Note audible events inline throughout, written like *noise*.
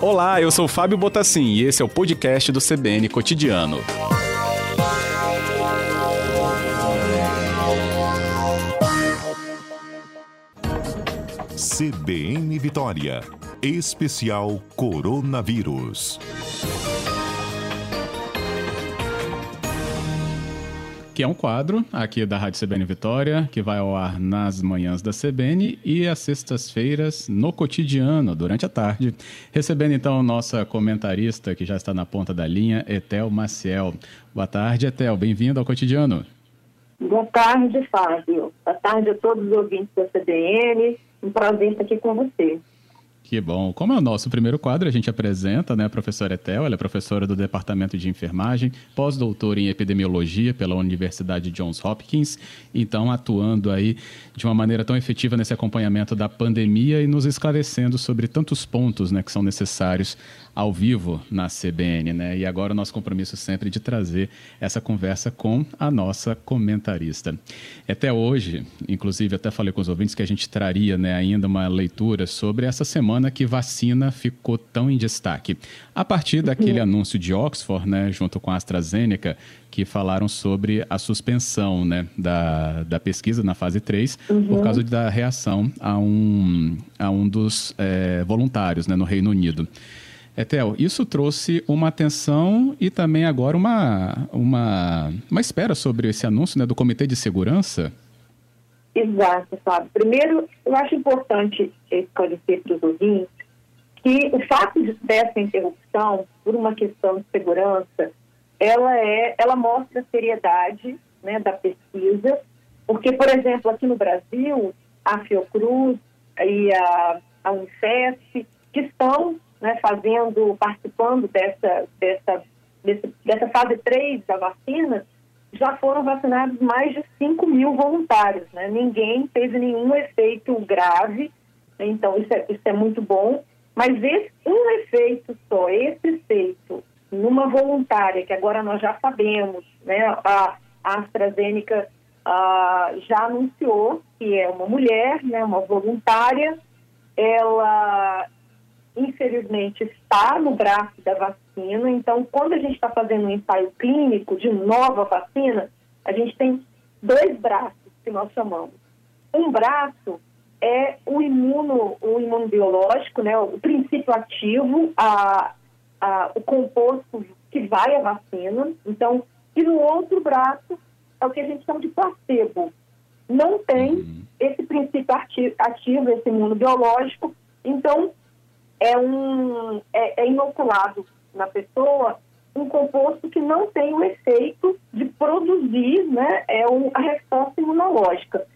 Olá, eu sou Fábio Botassin e esse é o podcast do CBN Cotidiano. CBN Vitória. Especial Coronavírus. Que é um quadro aqui da Rádio CBN Vitória, que vai ao ar nas manhãs da CBN e às sextas-feiras no cotidiano, durante a tarde. Recebendo então nossa comentarista, que já está na ponta da linha, Etel Maciel. Boa tarde, Etel. Bem-vindo ao cotidiano. Boa tarde, Fábio. Boa tarde a todos os ouvintes da CBN. Um prazer estar aqui com você. Que bom. Como é o nosso primeiro quadro, a gente apresenta né, a professora Etel, ela é professora do Departamento de Enfermagem, pós-doutora em Epidemiologia pela Universidade Johns Hopkins, então atuando aí de uma maneira tão efetiva nesse acompanhamento da pandemia e nos esclarecendo sobre tantos pontos né, que são necessários ao vivo na CBN, né? E agora o nosso compromisso sempre de trazer essa conversa com a nossa comentarista. Até hoje, inclusive até falei com os ouvintes que a gente traria né, ainda uma leitura sobre essa semana que vacina ficou tão em destaque. A partir daquele uhum. anúncio de Oxford, né, junto com a AstraZeneca, que falaram sobre a suspensão né, da, da pesquisa na fase 3 uhum. por causa da reação a um, a um dos é, voluntários né, no Reino Unido. Etel, isso trouxe uma atenção e também agora uma, uma, uma espera sobre esse anúncio né, do Comitê de Segurança Exato, Fábio. Primeiro, eu acho importante esclarecer para os ouvintes que o fato de, dessa interrupção, por uma questão de segurança, ela, é, ela mostra a seriedade né, da pesquisa, porque, por exemplo, aqui no Brasil, a Fiocruz e a, a Unicef, que estão né, fazendo, participando dessa, dessa, dessa, fase 3 da vacina, já foram vacinados mais de 5 mil voluntários. Né? Ninguém teve nenhum efeito grave, então isso é, isso é muito bom. Mas esse, um efeito só, esse efeito numa voluntária, que agora nós já sabemos, né? a, AstraZeneca a, já anunciou que é uma mulher, né? uma voluntária, ela infelizmente está no braço da vacina. Então, quando a gente está fazendo um ensaio clínico de nova vacina, a gente tem dois braços que nós chamamos. Um braço é o imuno, o imunobiológico, né, o princípio ativo, a, a, o composto que vai à vacina. Então, e no outro braço é o que a gente chama de placebo. Não tem uhum. esse princípio ativo, esse imunobiológico. Então, é, um, é, é inoculado na pessoa um composto que não tem o efeito de produzir né, é o, a resposta imunológica.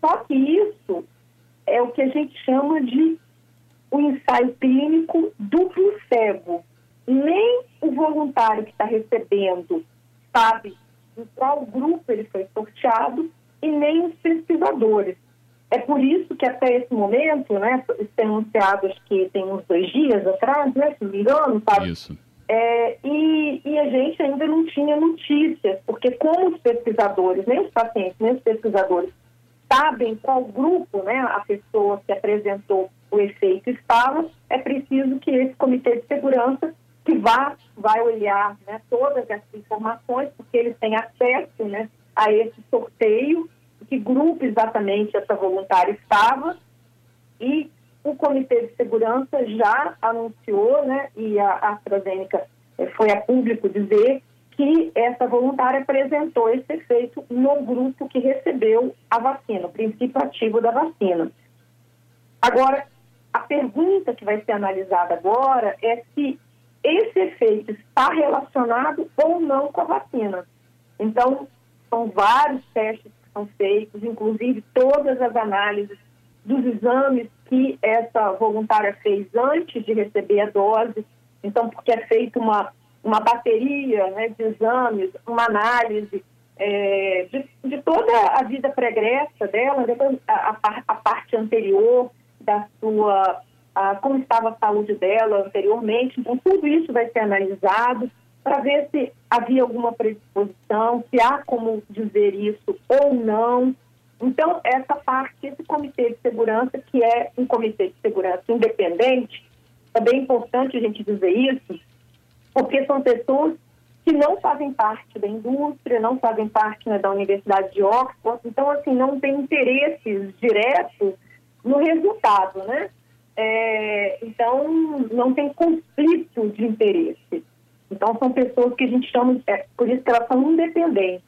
Só que isso é o que a gente chama de o um ensaio clínico duplo cego. Nem o voluntário que está recebendo sabe em qual grupo ele foi sorteado e nem os pesquisadores. É por isso que até esse momento, né, isso anunciado acho que tem uns dois dias atrás, né, se não me engano, sabe? Isso. É, e, e, a gente ainda não tinha notícias, porque como os pesquisadores, nem os pacientes, nem os pesquisadores sabem qual grupo né, a pessoa que apresentou o efeito estava, é preciso que esse comitê de segurança que vá, vai olhar né, todas essas informações, porque eles têm acesso né, a esse sorteio que grupo exatamente essa voluntária estava e o Comitê de Segurança já anunciou, né, e a AstraZeneca eh, foi a público dizer que essa voluntária apresentou esse efeito no grupo que recebeu a vacina, o princípio ativo da vacina. Agora, a pergunta que vai ser analisada agora é se esse efeito está relacionado ou não com a vacina. Então, são vários testes são feitos, inclusive todas as análises dos exames que essa voluntária fez antes de receber a dose. Então, porque é feita uma, uma bateria né, de exames, uma análise é, de, de, toda a vida pregressa dela, a, a, a parte anterior da sua, a, como estava a saúde dela anteriormente. Então, tudo isso vai ser analisado para ver se havia alguma predisposição, se há como dizer isso ou não. Então, essa parte, esse comitê de segurança, que é um comitê de segurança independente, é bem importante a gente dizer isso, porque são pessoas que não fazem parte da indústria, não fazem parte né, da Universidade de Oxford, então, assim, não tem interesses diretos no resultado, né? É, então, não tem conflito de interesse. Então, são pessoas que a gente chama, é, por isso que elas são independentes.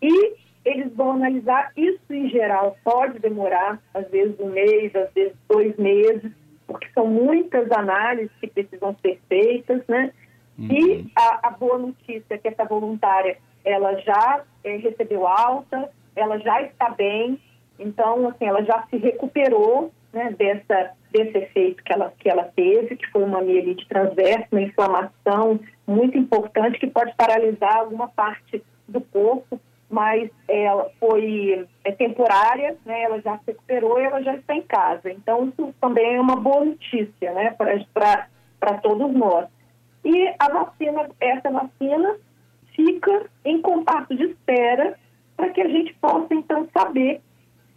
E eles vão analisar isso em geral, pode demorar, às vezes um mês, às vezes dois meses, porque são muitas análises que precisam ser feitas, né? Uhum. E a, a, boa notícia é que essa voluntária, ela já é, recebeu alta, ela já está bem, então, assim, ela já se recuperou, né, dessa, desse efeito que ela, que ela teve, que foi uma mielite transversa, uma inflamação muito importante que pode paralisar alguma parte do corpo, mas ela foi é, temporária, né, ela já se recuperou e ela já está em casa. Então, isso também é uma boa notícia né, para todos nós. E a vacina, essa vacina fica em compasso de espera para que a gente possa, então, saber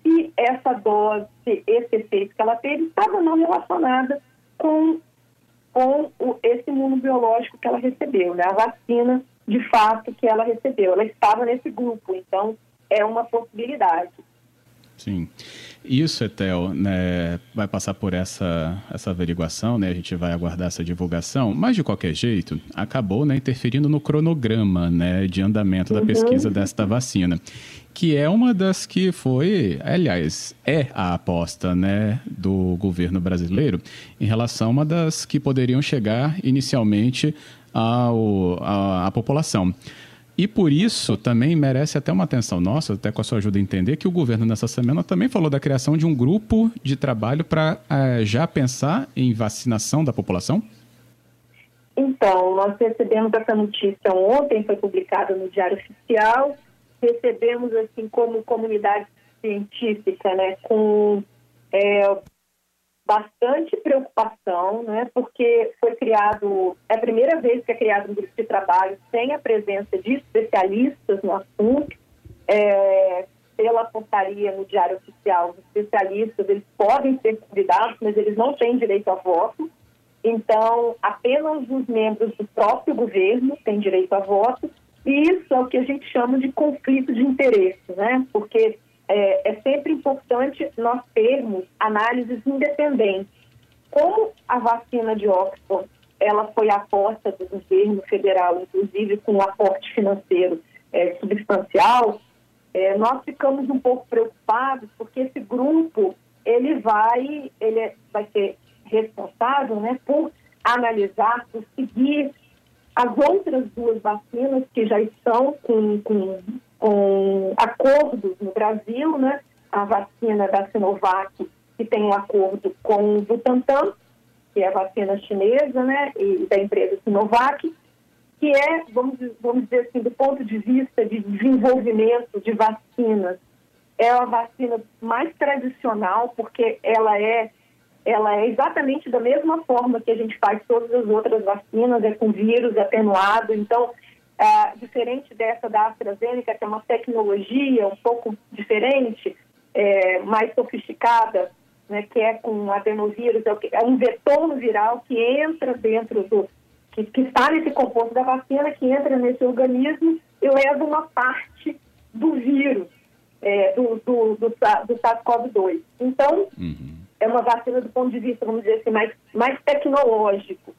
se essa dose, esse efeito que ela teve, estava não relacionada com, com o, esse imunobiológico que ela recebeu, né? a vacina de fato que ela recebeu. Ela estava nesse grupo, então é uma possibilidade. Sim. Isso, Etel, né, vai passar por essa, essa averiguação, né, a gente vai aguardar essa divulgação, mas de qualquer jeito, acabou né, interferindo no cronograma né, de andamento da uhum. pesquisa desta vacina, que é uma das que foi, aliás, é a aposta né, do governo brasileiro em relação a uma das que poderiam chegar inicialmente ao, à, à população. E por isso também merece até uma atenção nossa, até com a sua ajuda a entender, que o governo nessa semana também falou da criação de um grupo de trabalho para é, já pensar em vacinação da população? Então, nós recebemos essa notícia ontem, foi publicada no Diário Oficial. Recebemos, assim, como comunidade científica, né, com é, bastante preocupação, né, porque foi criado, é a primeira vez que é criado um grupo de trabalho sem a presença de especialistas no assunto. É, pela portaria no Diário Oficial, os especialistas eles podem ser convidados, mas eles não têm direito a voto. Então, apenas os membros do próprio governo têm direito a voto. E isso é o que a gente chama de conflito de interesse, né? Porque é, é sempre importante nós termos análises independentes. Como a vacina de Oxford, ela foi aposta do governo federal, inclusive com um aporte financeiro é, substancial, é, nós ficamos um pouco preocupados porque esse grupo ele vai ele é, vai ser responsável, né, por analisar, por seguir as outras duas vacinas que já estão com, com com acordos no Brasil, né? A vacina da Sinovac, que tem um acordo com o Butantan, que é a vacina chinesa, né? E da empresa Sinovac, que é, vamos, vamos dizer assim, do ponto de vista de desenvolvimento de vacinas, é a vacina mais tradicional, porque ela é ela é exatamente da mesma forma que a gente faz todas as outras vacinas, é com vírus atenuado. Então, é, diferente dessa da AstraZeneca, que é uma tecnologia um pouco diferente, é, mais sofisticada, né, que é com adenovírus, é, é um vetor viral que entra dentro do. Que, que está nesse composto da vacina, que entra nesse organismo e leva uma parte do vírus, é, do, do, do, do SARS-CoV-2. Então, uhum. é uma vacina do ponto de vista, vamos dizer assim, mais, mais tecnológico.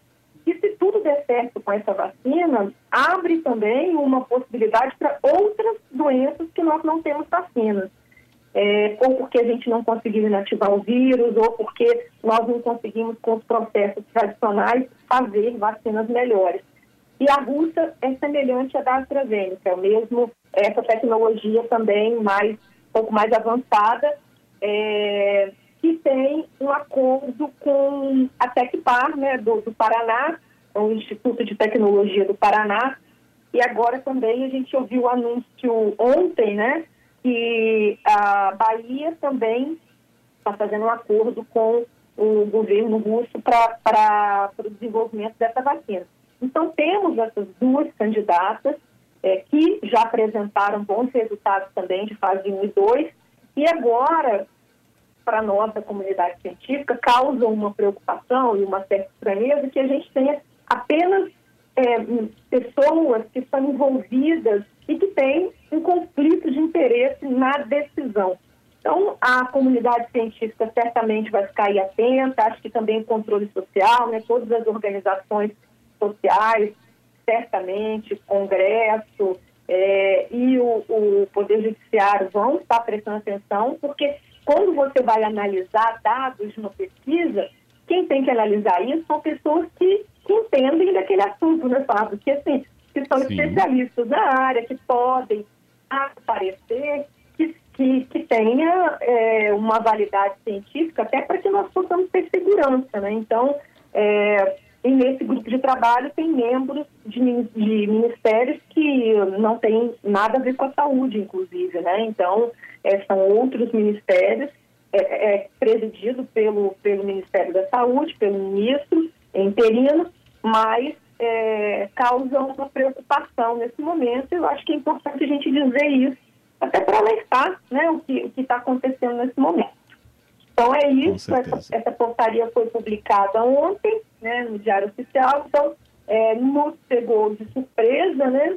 E se tudo der certo com essa vacina, abre também uma possibilidade para outras doenças que nós não temos vacinas. É, ou porque a gente não conseguiu inativar o vírus, ou porque nós não conseguimos, com os processos tradicionais, fazer vacinas melhores. E a russa é semelhante à da AstraZeneca, é mesmo essa tecnologia também mais, um pouco mais avançada, é, que tem um acordo com a Tecpar, né, do, do Paraná, o Instituto de Tecnologia do Paraná, e agora também a gente ouviu o anúncio ontem, né, que a Bahia também está fazendo um acordo com o governo russo para o desenvolvimento dessa vacina. Então, temos essas duas candidatas é, que já apresentaram bons resultados também de fase 1 e 2, E agora, para a nossa comunidade científica, causa uma preocupação e uma certa estranheza que a gente tenha apenas é, pessoas que estão envolvidas e que têm um conflito de interesse na decisão. Então, a comunidade científica certamente vai ficar aí atenta, acho que também o controle social, né, todas as organizações sociais, certamente, Congresso é, e o, o Poder Judiciário vão estar prestando atenção, porque quando você vai analisar dados de uma pesquisa, quem tem que analisar isso são pessoas que, que entendem daquele assunto, né, Fábio? Que, assim, que são Sim. especialistas na área, que podem aparecer, que, que, que tenha é, uma validade científica, até para que nós possamos ter segurança, né? Então, é, e nesse grupo de trabalho tem membros de, de, ministérios que não têm nada a ver com a saúde, inclusive, né? Então, é, são outros ministérios, é, é, presidido pelo, pelo Ministério da Saúde, pelo ministro interino, mas é, causam uma preocupação nesse momento. Eu acho que é importante a gente dizer isso, até para alertar né, o que está acontecendo nesse momento. Então é isso, essa, essa, portaria foi publicada ontem né, no Diário Oficial, então é, nos pegou de surpresa, né?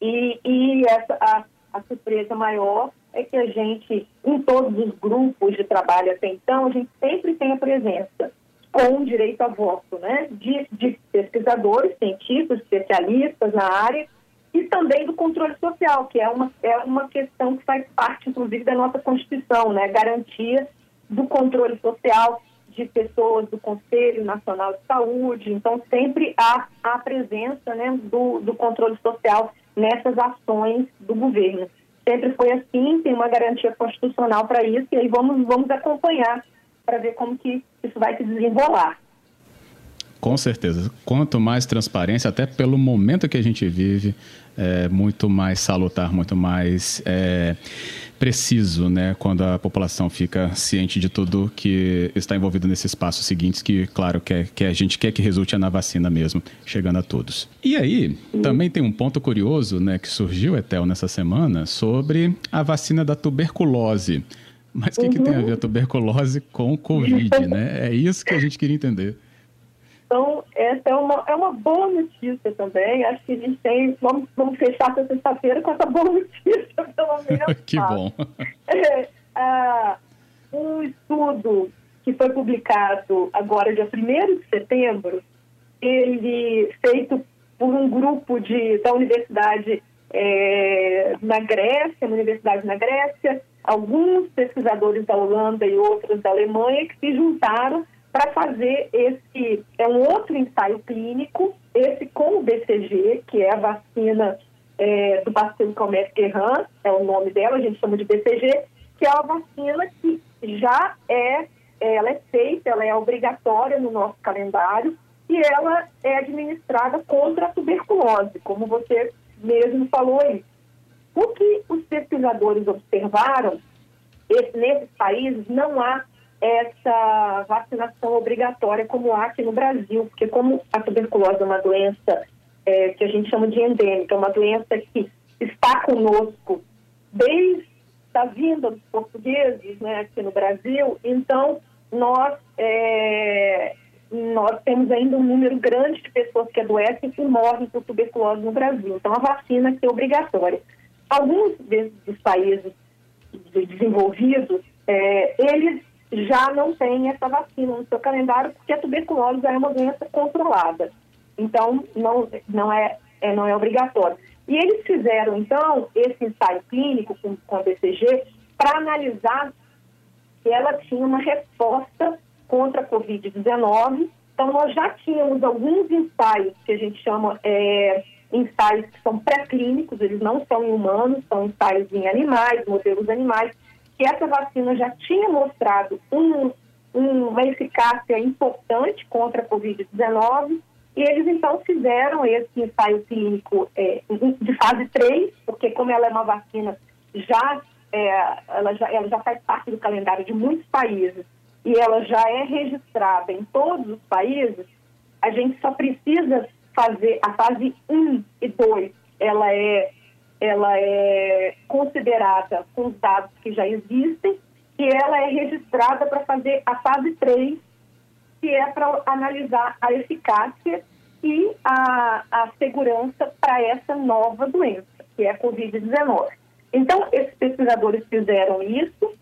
E, e essa, a, a surpresa maior é que a gente, em todos os grupos de trabalho até então, a gente sempre tem a presença com direito a voto, né? De, de pesquisadores, cientistas, especialistas na área e também do controle social, que é uma, é uma questão que faz parte, inclusive, da nossa Constituição, né? Garantia do controle social de pessoas do Conselho Nacional de Saúde. Então, sempre há a presença né, do, do controle social nessas ações do governo. Sempre foi assim, tem uma garantia constitucional para isso, e aí vamos, vamos acompanhar para ver como que isso vai se desenrolar. Com certeza. Quanto mais transparência, até pelo momento que a gente vive, é muito mais salutar, muito mais é, preciso, né? Quando a população fica ciente de tudo que está envolvido nesses passos seguintes, que, claro, que, que a gente quer que resulte na vacina mesmo, chegando a todos. E aí, também tem um ponto curioso, né, que surgiu, Etel, nessa semana, sobre a vacina da tuberculose. Mas o que, uhum. que tem a ver a tuberculose com o Covid, né? É isso que a gente queria entender. Então, essa é uma, é uma boa notícia também. Acho que a gente tem. Vamos, vamos fechar essa sexta-feira com essa boa *laughs* notícia, pelo menos. *laughs* que bom. É, ah, um estudo que foi publicado agora, dia 1 de setembro, ele feito por um grupo de, da Universidade é, na Grécia, na Universidade na Grécia, alguns pesquisadores da Holanda e outros da Alemanha que se juntaram para fazer esse é um outro ensaio clínico, esse com o BCG, que é a vacina é, do bacilo Calmette Guerin, é o nome dela, a gente chama de BCG, que é uma vacina que já é, ela é feita, ela é obrigatória no nosso calendário e ela é administrada contra a tuberculose, como você mesmo falou aí. O que os pesquisadores observaram, esse, nesses países não há essa vacinação obrigatória como há aqui no Brasil, porque como a tuberculose é uma doença é, que a gente chama de endêmica, é uma doença que está conosco desde a vinda dos portugueses né, aqui no Brasil, então nós, é, nós temos ainda um número grande de pessoas que adoecem e morrem por tuberculose no Brasil. Então a vacina é obrigatória. Alguns dos países desenvolvidos, é, eles já não tem essa vacina no seu calendário, porque a tuberculose é uma doença controlada. Então, não, não, é, é, não é obrigatório. E eles fizeram, então, esse ensaio clínico com, com a BCG para analisar se ela tinha uma resposta contra a Covid-19. Então, nós já tínhamos alguns ensaios que a gente chama é, ensaios que são pré-clínicos, eles não são em humanos, são ensaios em animais, modelos animais, que essa vacina já tinha mostrado um, um, uma eficácia importante contra a Covid-19 e eles então fizeram esse ensaio clínico é, de fase 3, porque como ela é uma vacina já, é, ela já, ela já faz parte do calendário de muitos países e ela já é registrada em todos os países, a gente só precisa fazer a fase 1 e 2, ela é ela é considerada com os dados que já existem e ela é registrada para fazer a fase 3, que é para analisar a eficácia e a, a segurança para essa nova doença, que é a Covid-19. Então, esses pesquisadores fizeram isso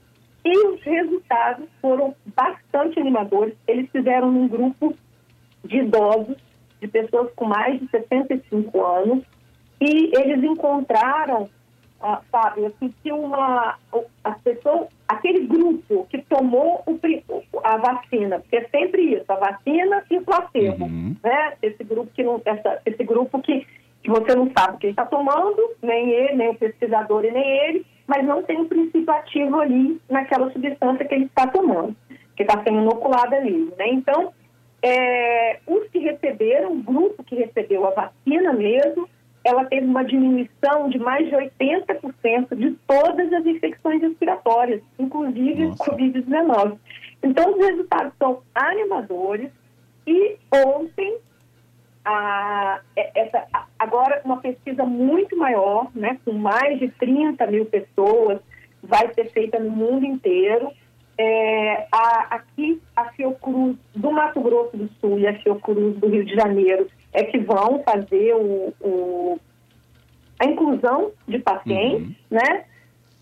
e os resultados foram bastante animadores. Eles fizeram um grupo de idosos, de pessoas com mais de 65 anos, e eles encontraram, ah, sabe, assim, que uma, as pessoas, aquele grupo que tomou o, a vacina, porque é sempre isso, a vacina e o placebo, uhum. né? Esse grupo que não, essa, esse grupo que, que você não sabe quem está tomando, nem ele, nem o pesquisador e nem ele, mas não tem um princípio ativo ali naquela substância que ele está tomando, que está sendo inoculada ali, né? Então, é, os que receberam, o grupo que recebeu a vacina mesmo, ela teve uma diminuição de mais de 80% de todas as infecções respiratórias, inclusive Covid-19. Então, os resultados são animadores e ontem, a, essa, agora uma pesquisa muito maior, né, com mais de 30 mil pessoas, vai ser feita no mundo inteiro. É, a, aqui, a Fiocruz do Mato Grosso do Sul e a Fiocruz do Rio de Janeiro é que vão fazer o, o a inclusão de pacientes, uhum. né?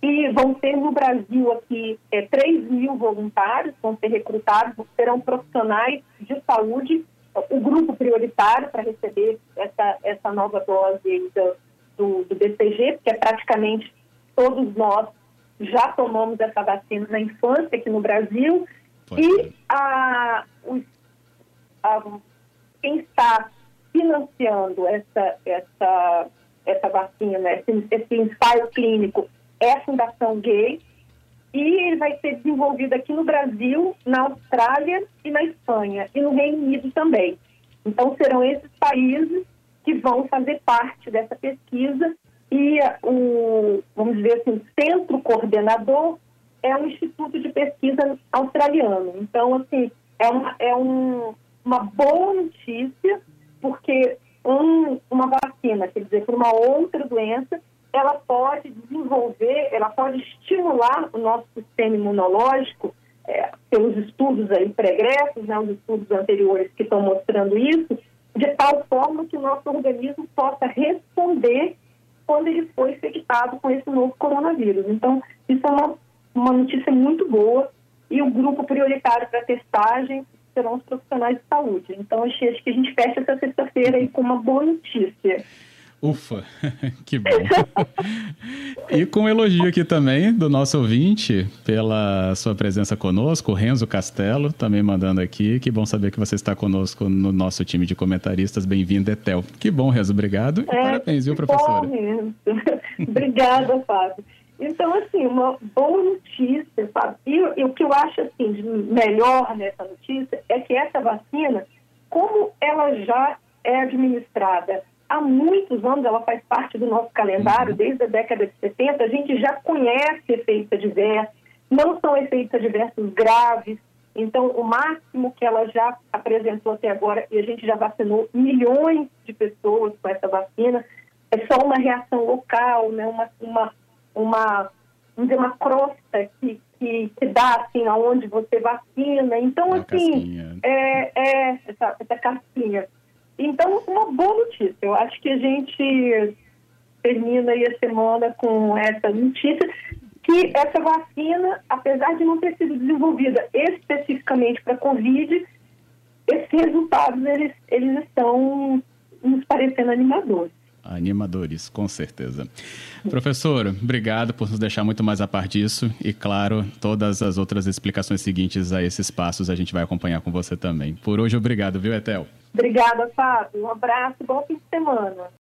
E vão ter no Brasil aqui é, 3 mil voluntários, vão ser recrutados, serão profissionais de saúde, o grupo prioritário para receber essa, essa nova dose do, do, BCG, porque é praticamente todos nós já tomamos essa vacina na infância aqui no Brasil. E a, os, a, quem está financiando essa, essa, essa vacina, esse, esse ensaio clínico, é a Fundação Gay, e ele vai ser desenvolvido aqui no Brasil, na Austrália e na Espanha, e no Reino Unido também. Então, serão esses países que vão fazer parte dessa pesquisa e o, vamos dizer assim, centro coordenador é um instituto de pesquisa australiano. Então, assim, é uma, é um, uma boa notícia porque um, uma vacina, quer dizer, para uma outra doença, ela pode desenvolver, ela pode estimular o nosso sistema imunológico, é, pelos estudos aí pregressos, né, os estudos anteriores que estão mostrando isso, de tal forma que o nosso organismo possa responder quando ele for infectado com esse novo coronavírus. Então, isso é uma, uma notícia muito boa e o grupo prioritário para testagem serão os profissionais de saúde. Então, acho que a gente fecha essa sexta-feira com uma boa notícia. Ufa, *laughs* que bom. e com um elogio aqui também do nosso ouvinte pela sua presença conosco, o Renzo Castelo, também mandando aqui. Que bom saber que você está conosco no nosso time de comentaristas. Bem-vindo, Etel. Que bom, Renzo, obrigado e é, parabéns, viu, professora? Bom, *laughs* Obrigada, Fábio. Então, assim, uma boa notícia, sabe? E, e, o que eu acho, assim, de melhor nessa notícia é que essa vacina, como ela já é administrada há muitos anos, ela faz parte do nosso calendário, desde a década de 70, a gente já conhece efeitos adversos, não são efeitos adversos graves, então, o máximo que ela já apresentou até agora, e a gente já vacinou milhões de pessoas com essa vacina, é só uma reação local, né? uma, uma uma, dizer, uma crosta que, que, que dá assim aonde você vacina. Então, uma assim, é, é essa, essa casquinha. Então, uma boa notícia. Eu acho que a gente termina aí a semana com essa notícia que essa vacina, apesar de não ter sido desenvolvida especificamente para Covid, esses resultados eles, eles estão nos parecendo animadores. Animadores, com certeza. Professor, obrigado por nos deixar muito mais a par disso e, claro, todas as outras explicações seguintes a esses passos a gente vai acompanhar com você também. Por hoje, obrigado, viu, Etel? Obrigada, Fábio. Um abraço, bom fim de semana.